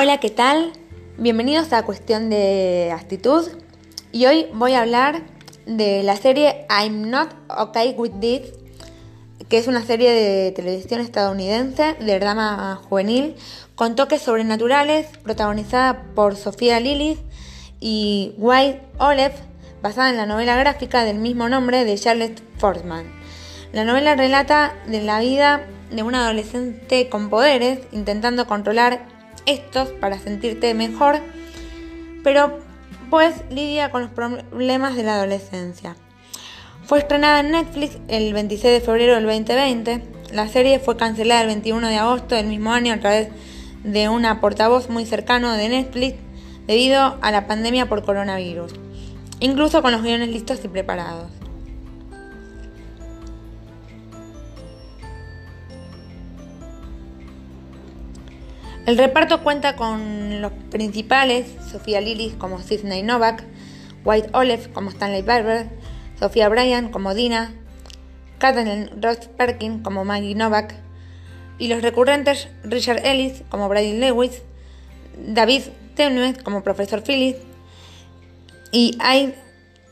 Hola, ¿qué tal? Bienvenidos a Cuestión de Actitud. Y hoy voy a hablar de la serie I'm Not Okay With This, que es una serie de televisión estadounidense de drama juvenil con toques sobrenaturales, protagonizada por Sofía Lillis y White Olive, basada en la novela gráfica del mismo nombre de Charlotte Forsman. La novela relata de la vida de un adolescente con poderes intentando controlar estos para sentirte mejor, pero pues lidia con los problemas de la adolescencia. Fue estrenada en Netflix el 26 de febrero del 2020. La serie fue cancelada el 21 de agosto del mismo año a través de una portavoz muy cercano de Netflix debido a la pandemia por coronavirus, incluso con los guiones listos y preparados. El reparto cuenta con los principales, Sofía Lillis como Sidney Novak, White Olive como Stanley Barber, Sofía Bryan como Dina, Kathleen Ross Perkin como Maggie Novak, y los recurrentes Richard Ellis como Brady Lewis, David Tennant como Profesor Phillips y Aid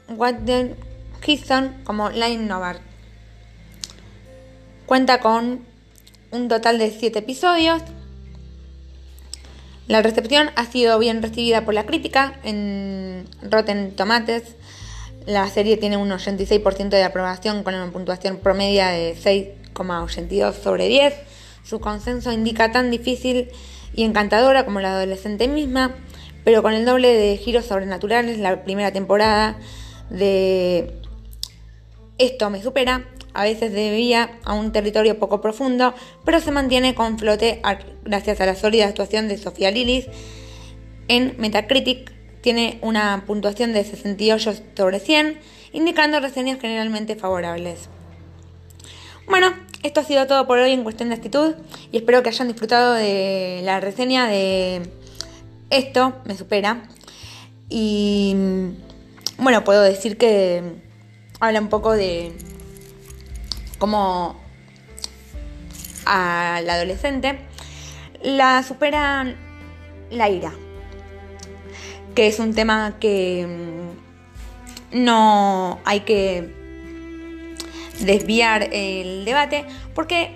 Watden Keystone como Lane Novak. Cuenta con un total de 7 episodios la recepción ha sido bien recibida por la crítica. En Rotten Tomatoes la serie tiene un 86% de aprobación con una puntuación promedia de 6,82 sobre 10. Su consenso indica tan difícil y encantadora como la adolescente misma, pero con el doble de giros sobrenaturales la primera temporada de Esto me supera a veces debía a un territorio poco profundo, pero se mantiene con flote gracias a la sólida actuación de Sofía Lillis. En Metacritic tiene una puntuación de 68 sobre 100, indicando reseñas generalmente favorables. Bueno, esto ha sido todo por hoy en cuestión de actitud y espero que hayan disfrutado de la reseña de esto, me supera. Y bueno, puedo decir que habla un poco de como a la adolescente, la supera la ira, que es un tema que mm, no hay que desviar el debate porque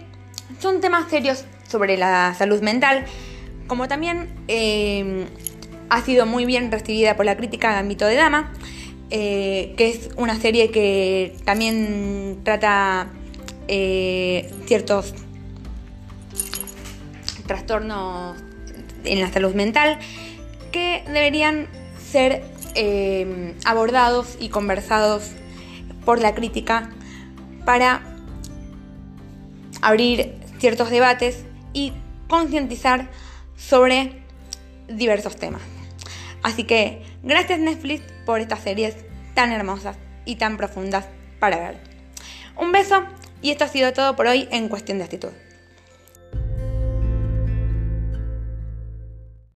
son temas serios sobre la salud mental, como también eh, ha sido muy bien recibida por la crítica de ámbito de Dama, eh, que es una serie que también trata eh, ciertos trastornos en la salud mental que deberían ser eh, abordados y conversados por la crítica para abrir ciertos debates y concientizar sobre diversos temas. Así que gracias Netflix por estas series tan hermosas y tan profundas para ver. Un beso y esto ha sido todo por hoy en Cuestión de Actitud.